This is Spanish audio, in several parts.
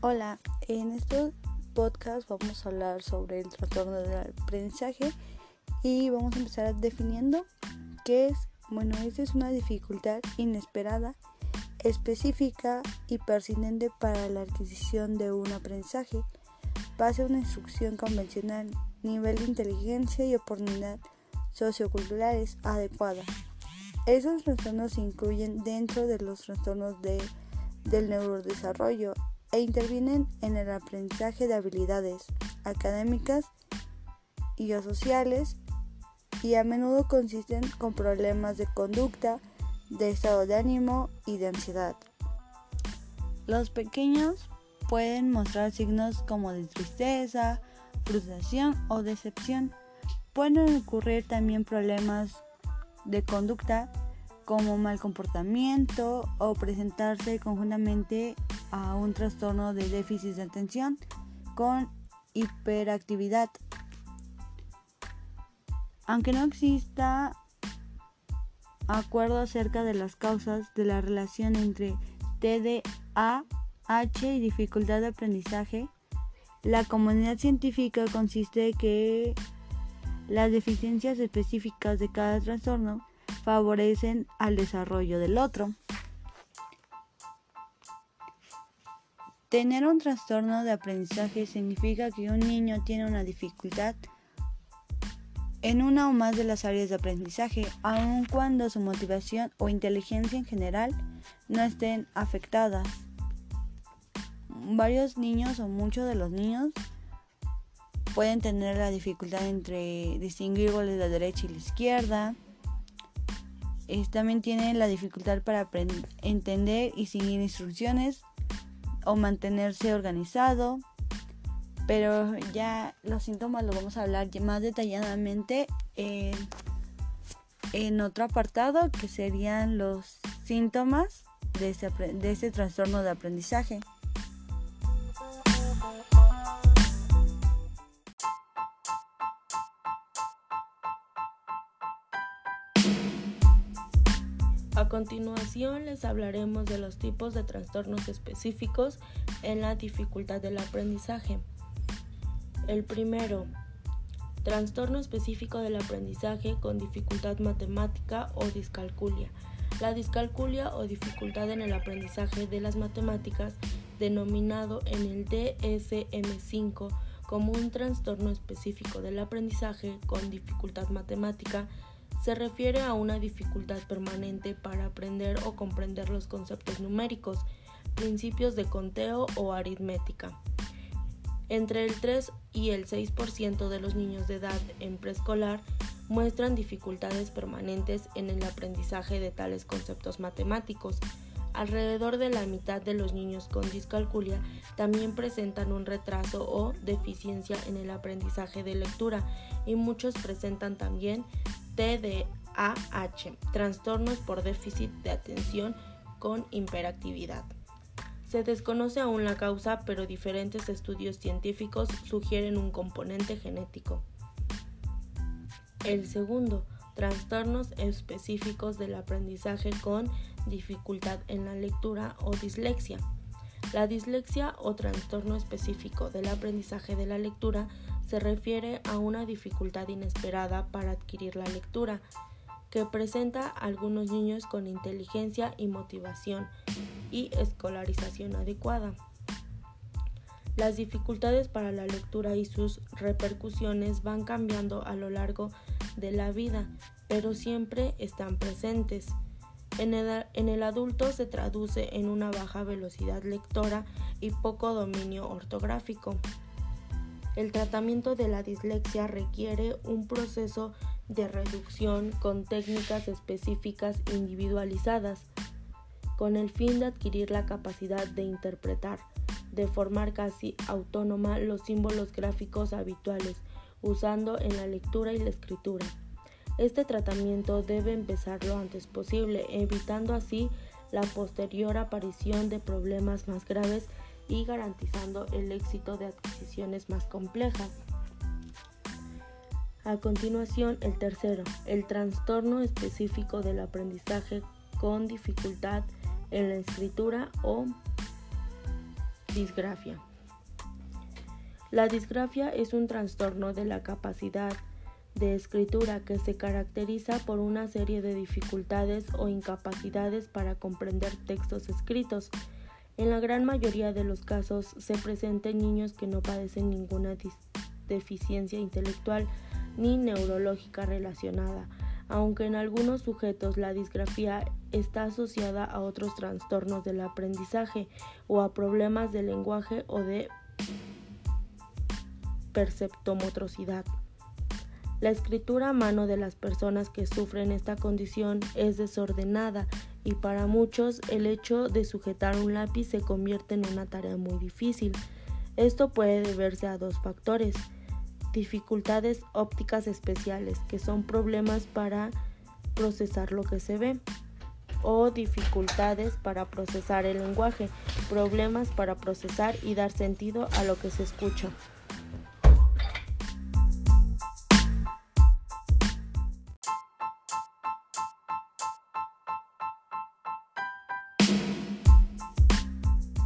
Hola, en este podcast vamos a hablar sobre el trastorno del aprendizaje y vamos a empezar definiendo qué es. Bueno, esta es una dificultad inesperada, específica y persistente para la adquisición de un aprendizaje. Base a una instrucción convencional, nivel de inteligencia y oportunidad socioculturales adecuada. Esos trastornos se incluyen dentro de los trastornos de, del neurodesarrollo e intervienen en el aprendizaje de habilidades académicas y sociales y a menudo consisten con problemas de conducta, de estado de ánimo y de ansiedad. Los pequeños pueden mostrar signos como de tristeza, frustración o decepción. Pueden ocurrir también problemas de conducta como mal comportamiento o presentarse conjuntamente a un trastorno de déficit de atención con hiperactividad. Aunque no exista acuerdo acerca de las causas de la relación entre TDAH y dificultad de aprendizaje, la comunidad científica consiste que las deficiencias específicas de cada trastorno favorecen al desarrollo del otro. Tener un trastorno de aprendizaje significa que un niño tiene una dificultad en una o más de las áreas de aprendizaje, aun cuando su motivación o inteligencia en general no estén afectadas. Varios niños o muchos de los niños pueden tener la dificultad entre distinguir goles de la derecha y la izquierda, también tiene la dificultad para entender y seguir instrucciones o mantenerse organizado. Pero ya los síntomas los vamos a hablar más detalladamente en, en otro apartado que serían los síntomas de este, de este trastorno de aprendizaje. A continuación les hablaremos de los tipos de trastornos específicos en la dificultad del aprendizaje. El primero, trastorno específico del aprendizaje con dificultad matemática o discalculia. La discalculia o dificultad en el aprendizaje de las matemáticas, denominado en el DSM5 como un trastorno específico del aprendizaje con dificultad matemática, se refiere a una dificultad permanente para aprender o comprender los conceptos numéricos, principios de conteo o aritmética. Entre el 3 y el 6% de los niños de edad en preescolar muestran dificultades permanentes en el aprendizaje de tales conceptos matemáticos. Alrededor de la mitad de los niños con discalculia también presentan un retraso o deficiencia en el aprendizaje de lectura y muchos presentan también TDAH, trastornos por déficit de atención con hiperactividad. Se desconoce aún la causa, pero diferentes estudios científicos sugieren un componente genético. El segundo, trastornos específicos del aprendizaje con dificultad en la lectura o dislexia. La dislexia o trastorno específico del aprendizaje de la lectura se refiere a una dificultad inesperada para adquirir la lectura que presenta a algunos niños con inteligencia y motivación y escolarización adecuada. Las dificultades para la lectura y sus repercusiones van cambiando a lo largo de la vida, pero siempre están presentes. En el, en el, adulto se traduce en una baja velocidad lectora y poco dominio ortográfico. El tratamiento de la dislexia requiere un proceso de reducción con técnicas específicas individualizadas, con el fin de adquirir la capacidad de interpretar de forma casi autónoma los símbolos gráficos habituales, usando en la lectura y la escritura. Este tratamiento debe empezar lo antes posible, evitando así la posterior aparición de problemas más graves y garantizando el éxito de adquisiciones más complejas. A continuación, el tercero, el trastorno específico del aprendizaje con dificultad en la escritura o Disgrafia. La disgrafia es un trastorno de la capacidad de escritura que se caracteriza por una serie de dificultades o incapacidades para comprender textos escritos. En la gran mayoría de los casos se presenta en niños que no padecen ninguna deficiencia intelectual ni neurológica relacionada, aunque en algunos sujetos la disgrafía está asociada a otros trastornos del aprendizaje o a problemas de lenguaje o de perceptomotricidad. La escritura a mano de las personas que sufren esta condición es desordenada y para muchos el hecho de sujetar un lápiz se convierte en una tarea muy difícil. Esto puede deberse a dos factores. Dificultades ópticas especiales, que son problemas para procesar lo que se ve, o dificultades para procesar el lenguaje, problemas para procesar y dar sentido a lo que se escucha.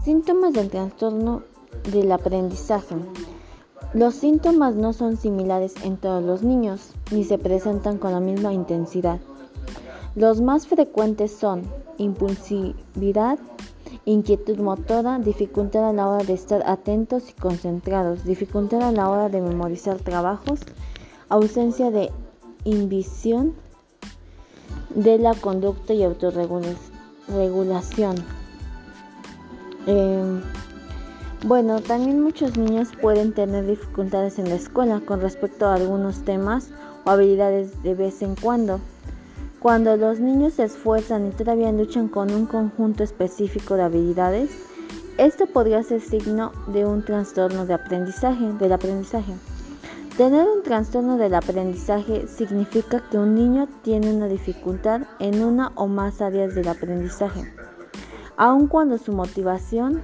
Síntomas del trastorno del aprendizaje. Los síntomas no son similares en todos los niños, ni se presentan con la misma intensidad. Los más frecuentes son impulsividad, inquietud motora, dificultad a la hora de estar atentos y concentrados, dificultad a la hora de memorizar trabajos, ausencia de invisión de la conducta y autorregulación. Em, bueno, también muchos niños pueden tener dificultades en la escuela con respecto a algunos temas o habilidades de vez en cuando. Cuando los niños se esfuerzan y todavía luchan con un conjunto específico de habilidades, esto podría ser signo de un trastorno de aprendizaje, del aprendizaje. Tener un trastorno del aprendizaje significa que un niño tiene una dificultad en una o más áreas del aprendizaje aun cuando su motivación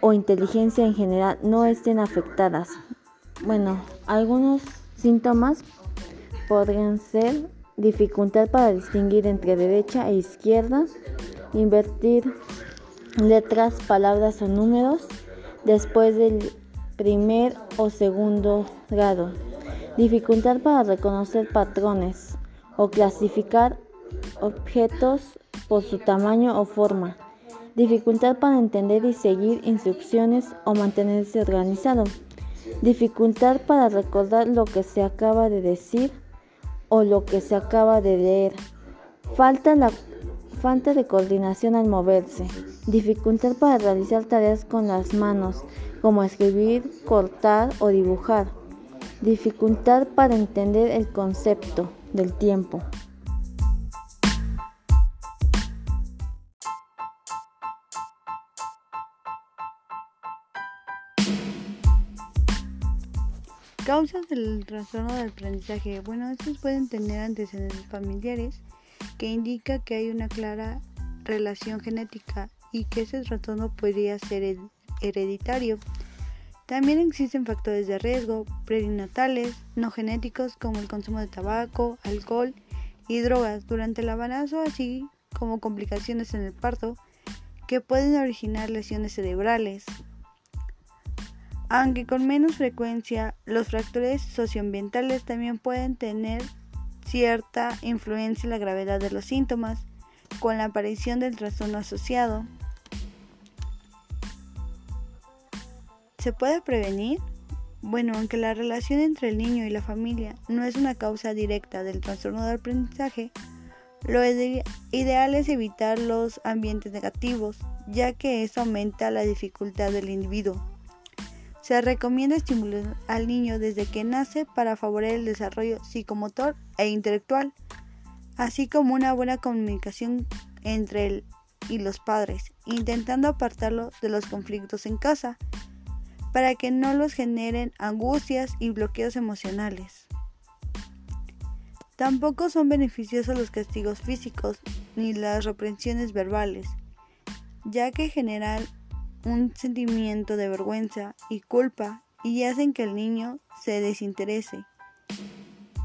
o inteligencia en general no estén afectadas. Bueno, algunos síntomas podrían ser dificultad para distinguir entre derecha e izquierda, invertir letras, palabras o números después del primer o segundo grado, dificultad para reconocer patrones o clasificar objetos por su tamaño o forma, dificultad para entender y seguir instrucciones o mantenerse organizado, dificultad para recordar lo que se acaba de decir o lo que se acaba de leer, falta, de coordinación al moverse, dificultad para realizar tareas con las manos, como escribir, cortar o dibujar, dificultad para entender el concepto del tiempo. Del trastorno del aprendizaje. Bueno, estos pueden tener antecedentes familiares que indica que hay una clara relación genética y que ese trastorno podría ser hereditario. También existen factores de riesgo perinatales no genéticos como el consumo de tabaco, alcohol y drogas durante el embarazo, así como complicaciones en el parto que pueden originar lesiones cerebrales, aunque con menos frecuencia, los factores socioambientales también pueden tener cierta influencia en la gravedad de los síntomas, con la aparición del trastorno asociado. ¿Se puede prevenir? Bueno, aunque la relación entre el niño y la familia no es una causa directa del trastorno de aprendizaje, lo ideal es evitar los ambientes negativos, ya que eso aumenta la dificultad del individuo. Se recomienda estimular al niño desde que nace para favorecer el desarrollo psicomotor e intelectual, así como una buena comunicación entre él y los padres, intentando apartarlo de los conflictos en casa, para que no los generen angustias y bloqueos emocionales. Tampoco son beneficiosos los castigos físicos ni las reprensiones verbales, ya que generan un sentimiento de vergüenza y culpa y hacen que el niño se desinterese.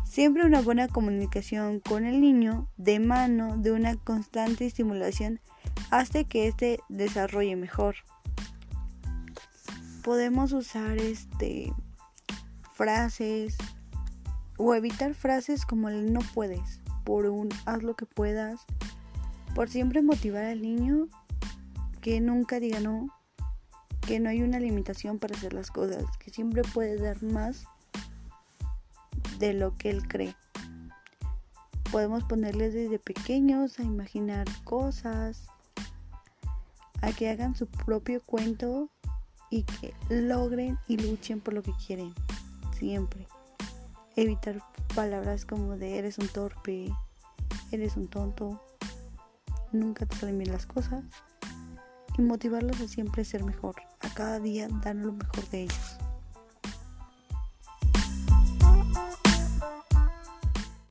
Siempre una buena comunicación con el niño de mano de una constante estimulación hace que éste desarrolle mejor. podemos usar este frases o evitar frases como el no puedes, por un haz lo que puedas, por siempre motivar al niño que nunca diga no, que no hay una limitación para hacer las cosas, que siempre puede dar más de lo que él cree. Podemos ponerles desde pequeños a imaginar cosas, a que hagan su propio cuento y que logren y luchen por lo que quieren, siempre. Evitar palabras como de eres un torpe, eres un tonto, nunca te las cosas y motivarlos a siempre ser mejor, cada día dar lo mejor de ellos.